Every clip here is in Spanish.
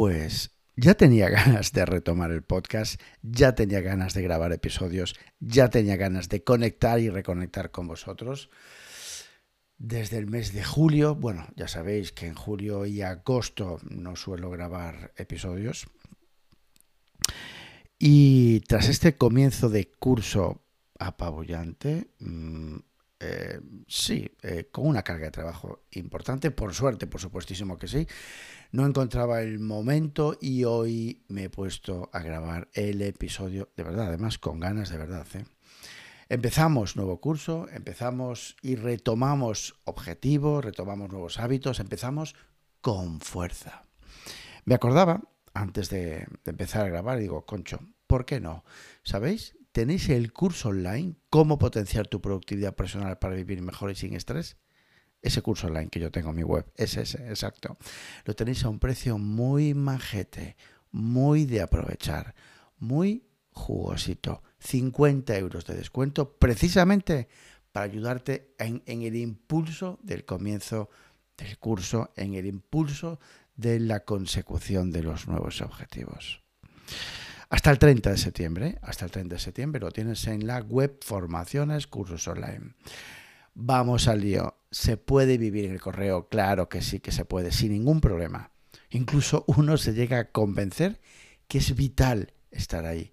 Pues ya tenía ganas de retomar el podcast, ya tenía ganas de grabar episodios, ya tenía ganas de conectar y reconectar con vosotros. Desde el mes de julio, bueno, ya sabéis que en julio y agosto no suelo grabar episodios. Y tras este comienzo de curso apabullante, mm, sí, eh, con una carga de trabajo importante, por suerte, por supuestísimo que sí. No encontraba el momento y hoy me he puesto a grabar el episodio, de verdad, además con ganas de verdad. ¿eh? Empezamos nuevo curso, empezamos y retomamos objetivos, retomamos nuevos hábitos, empezamos con fuerza. Me acordaba, antes de, de empezar a grabar, digo, concho, ¿por qué no? ¿Sabéis? Tenéis el curso online, cómo potenciar tu productividad personal para vivir mejor y sin estrés. Ese curso online que yo tengo en mi web, es ese, exacto. Lo tenéis a un precio muy majete, muy de aprovechar, muy jugosito. 50 euros de descuento precisamente para ayudarte en, en el impulso del comienzo del curso, en el impulso de la consecución de los nuevos objetivos. Hasta el 30 de septiembre, hasta el 30 de septiembre lo tienes en la web Formaciones Cursos Online. Vamos al lío. ¿Se puede vivir en el correo? Claro que sí que se puede, sin ningún problema. Incluso uno se llega a convencer que es vital estar ahí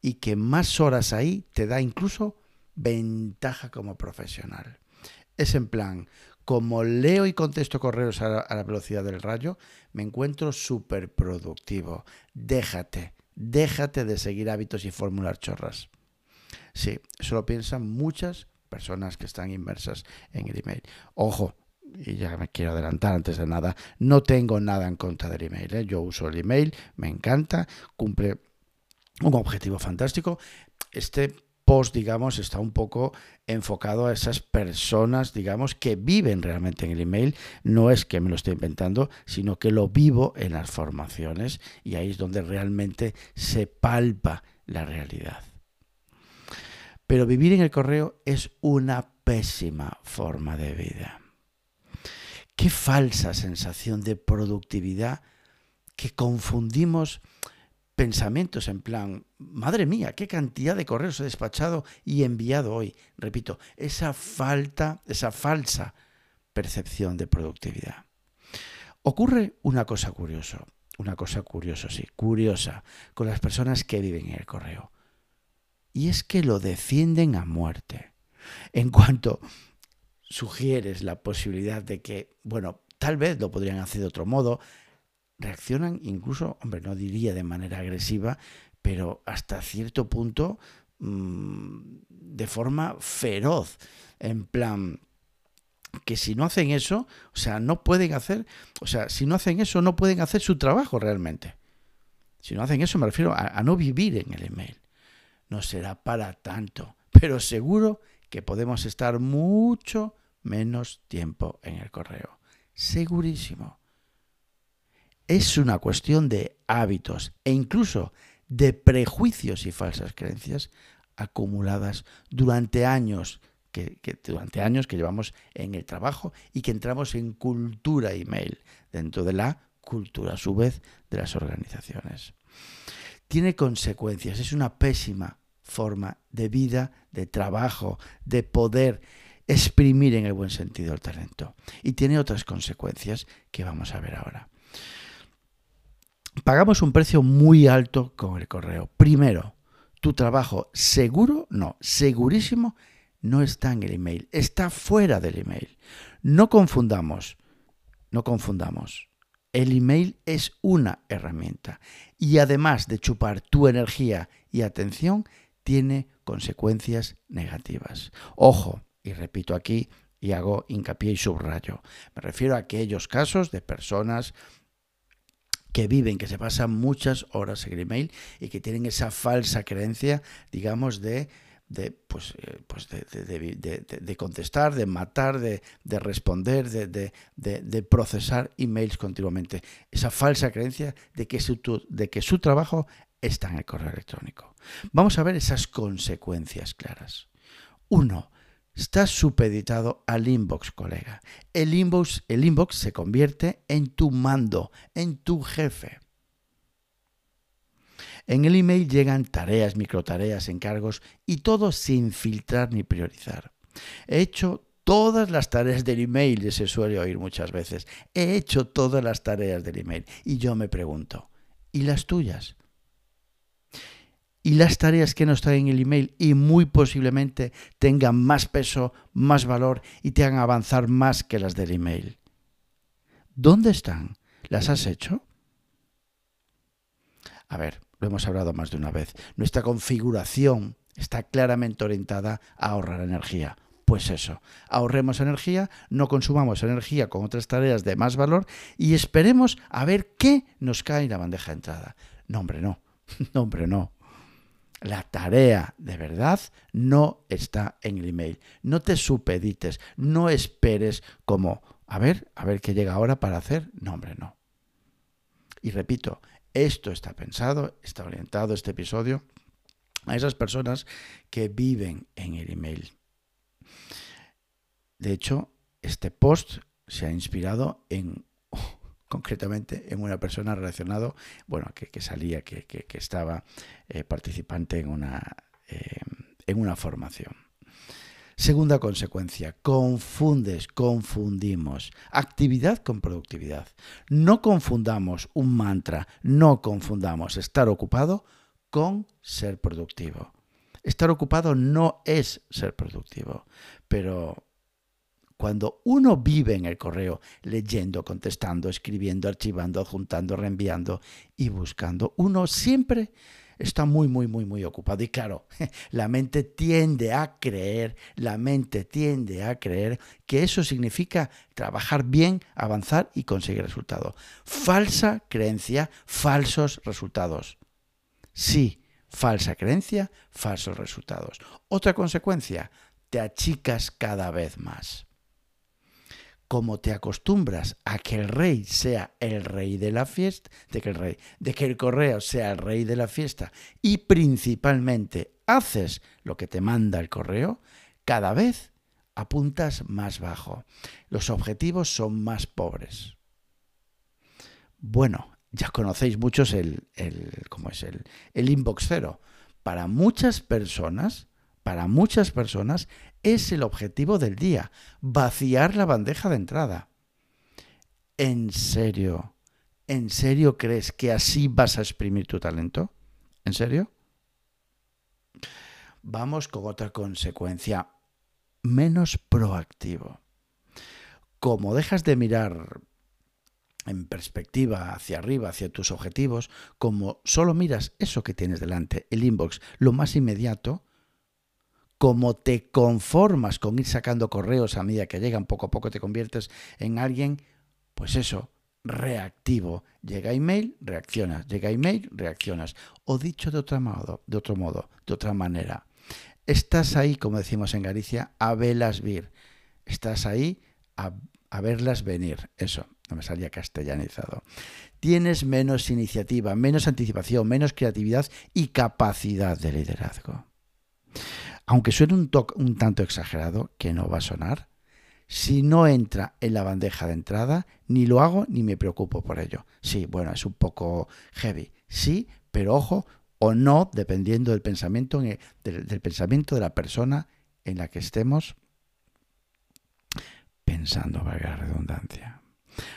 y que más horas ahí te da incluso ventaja como profesional. Es en plan, como leo y contesto correos a la, velocidad del rayo, me encuentro súper productivo. Déjate, Déjate de seguir hábitos y formular chorras. Sí, eso lo piensan muchas personas que están inmersas en el email. Ojo, y ya me quiero adelantar antes de nada, no tengo nada en contra del email. ¿eh? Yo uso el email, me encanta, cumple un objetivo fantástico. Este post, digamos, está un poco enfocado a esas personas, digamos, que viven realmente en el email. No es que me lo esté inventando, sino que lo vivo en las formaciones y ahí es donde realmente se palpa la realidad. Pero vivir en el correo es una pésima forma de vida. Qué falsa sensación de productividad que confundimos pensamientos en plan, madre mía, qué cantidad de correos he despachado y enviado hoy. Repito, esa falta, esa falsa percepción de productividad. Ocurre una cosa curiosa, una cosa curiosa, sí, curiosa, con las personas que viven en el correo. Y es que lo defienden a muerte. En cuanto sugieres la posibilidad de que, bueno, tal vez lo podrían hacer de otro modo, reaccionan incluso, hombre, no diría de manera agresiva, pero hasta cierto punto mm, de forma feroz, en plan que si no hacen eso, o sea, no pueden hacer, o sea, si no hacen eso, no pueden hacer su trabajo realmente. Si no hacen eso, me refiero a, a no vivir en el email. No será para tanto, pero seguro que podemos estar mucho menos tiempo en el correo. Segurísimo es una cuestión de hábitos e incluso de prejuicios y falsas creencias acumuladas durante años que, durante años que llevamos en el trabajo y que entramos en cultura email dentro de la cultura a su vez de las organizaciones. Tiene consecuencias, es una pésima forma de vida, de trabajo, de poder exprimir en el buen sentido el talento. Y tiene otras consecuencias que vamos a ver ahora pagamos un precio muy alto con el correo. Primero, tu trabajo seguro, no, segurísimo, no está en el email, está fuera del email. No confundamos, no confundamos. El email es una herramienta y además de chupar tu energía y atención, tiene consecuencias negativas. Ojo, y repito aquí y hago hincapié y subrayo, me refiero a aquellos casos de personas que viven, que se pasan muchas horas en el email y que tienen esa falsa creencia, digamos, de, de, pues, eh, pues de, contestar, de matar, de, responder, de, procesar emails continuamente. Esa falsa creencia de que, su, de que su trabajo está en el correo electrónico. Vamos a ver esas consecuencias claras. Uno, Estás supeditado al inbox, colega. El inbox, el inbox se convierte en tu mando, en tu jefe. En el email llegan tareas, microtareas, encargos y todo sin filtrar ni priorizar. He hecho todas las tareas del email, se suele oír muchas veces. He hecho todas las tareas del email y yo me pregunto, ¿y las tuyas? Y las tareas que no están en el email y muy posiblemente tengan más peso, más valor y te hagan avanzar más que las del email. ¿Dónde están? ¿Las has hecho? A ver, lo hemos hablado más de una vez. Nuestra configuración está claramente orientada a ahorrar energía. Pues eso, ahorremos energía, no consumamos energía con otras tareas de más valor y esperemos a ver qué nos cae en la bandeja de entrada. No, hombre, no. No, hombre, no. La tarea de verdad no está en el email. No te supedites, no esperes como, a ver, a ver qué llega ahora para hacer. No, hombre, no. Y repito, esto está pensado, está orientado este episodio a esas personas que viven en el email. De hecho, este post se ha inspirado en concretamente en una persona relacionada, bueno, que, salía, que, estaba eh, participante en una, eh, en una formación. Segunda consecuencia, confundes, confundimos actividad con productividad. No confundamos un mantra, no confundamos estar ocupado con ser productivo. Estar ocupado no es ser productivo, pero cuando uno vive en el correo, leyendo, contestando, escribiendo, archivando, adjuntando, reenviando y buscando, uno siempre está muy, muy, muy, muy ocupado. Y claro, la mente tiende a creer, la mente tiende a creer que eso significa trabajar bien, avanzar y conseguir resultados. Falsa creencia, falsos resultados. Sí, falsa creencia, falsos resultados. Otra consecuencia, te achicas cada vez más como te acostumbras a que el rey sea el rey de la fiesta, de que el correo sea el rey de la fiesta y principalmente haces lo que te manda el correo, cada vez apuntas más bajo. Los objetivos son más pobres. Bueno, ya conocéis muchos el, el ¿cómo es el, el inbox cero. Para muchas personas, para muchas personas, es el objetivo del día, vaciar la bandeja de entrada. ¿En serio? ¿En serio crees que así vas a exprimir tu talento? ¿En serio? Vamos con otra consecuencia, menos proactivo. Como dejas de mirar en perspectiva hacia arriba, hacia tus objetivos, como solo miras eso que tienes delante, el inbox, lo más inmediato, como te conformas con ir sacando correos a medida que llegan, poco a poco te conviertes en alguien, pues eso, reactivo. Llega email, reaccionas. Llega email, reaccionas. O dicho de otro modo, de otro modo, de otra manera. Estás ahí, como decimos en Galicia, a velas vir. Estás ahí a, a verlas venir. Eso, no me salía castellanizado. Tienes menos iniciativa, menos anticipación, menos creatividad y capacidad de liderazgo aunque suene un, un tanto exagerado, que no va a sonar, si no entra en la bandeja de entrada, ni lo hago ni me preocupo por ello. Sí, bueno, es un poco heavy, sí, pero ojo, o no, dependiendo del pensamiento, del, pensamiento de la persona en la que estemos pensando, valga la redundancia.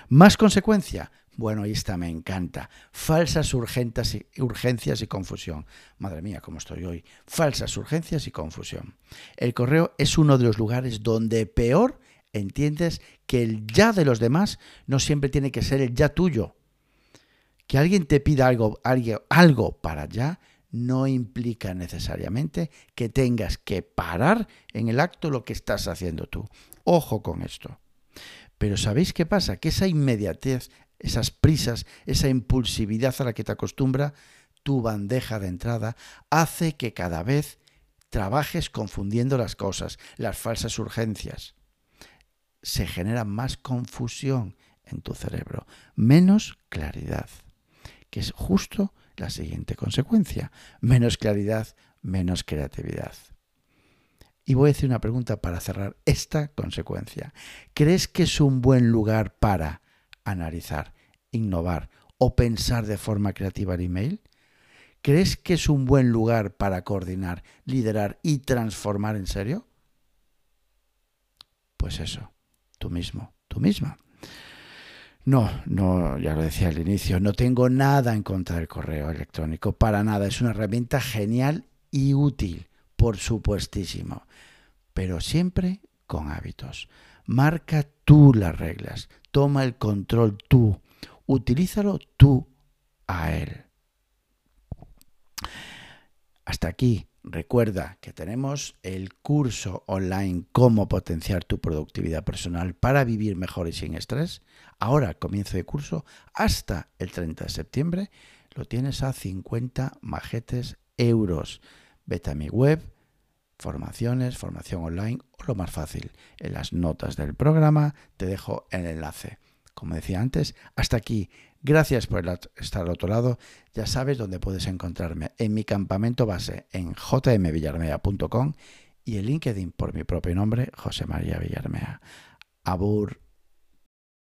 Más consecuencia, bueno, ahí está, me encanta. Falsas urgencias y, y confusión. Madre mía, cómo estoy hoy. Falsas urgencias y confusión. El correo es uno de los lugares donde peor entiendes que el ya de los demás no siempre tiene que ser el ya tuyo. Que alguien te pida algo, algo para ya no implica necesariamente que tengas que parar en el acto lo que estás haciendo tú. Ojo con esto. Pero ¿sabéis qué pasa? Que esa inmediatez, esas prisas, esa impulsividad a la que te acostumbra tu bandeja de entrada, hace que cada vez trabajes confundiendo las cosas, las falsas urgencias. Se genera más confusión en tu cerebro, menos claridad, que es justo la siguiente consecuencia. Menos claridad, menos creatividad. Y voy a decir una pregunta para cerrar esta consecuencia. ¿Crees que es un buen lugar para analizar, innovar o pensar de forma creativa el email? ¿Crees que es un buen lugar para coordinar, liderar y transformar en serio? Pues eso, tú mismo, tú misma. No, no, ya lo decía al inicio, no tengo nada en contra del correo electrónico, para nada. Es una herramienta genial y útil, por supuestísimo, pero siempre con hábitos. Marca tú las reglas, toma el control tú, utilízalo tú a él. Hasta aquí, recuerda que tenemos el curso online Cómo potenciar tu productividad personal para vivir mejor y sin estrés. Ahora comienzo de curso hasta el 30 de septiembre. Lo tienes a 50 majetes euros. Vete a mi web, formaciones, formación online o lo más fácil, en las notas del programa te dejo el enlace. Como decía antes, hasta aquí Gracias por estar al otro lado. Ya sabes dónde puedes encontrarme en mi campamento base en jmvillarmea.com y en LinkedIn por mi propio nombre, José María Villarmea. Abur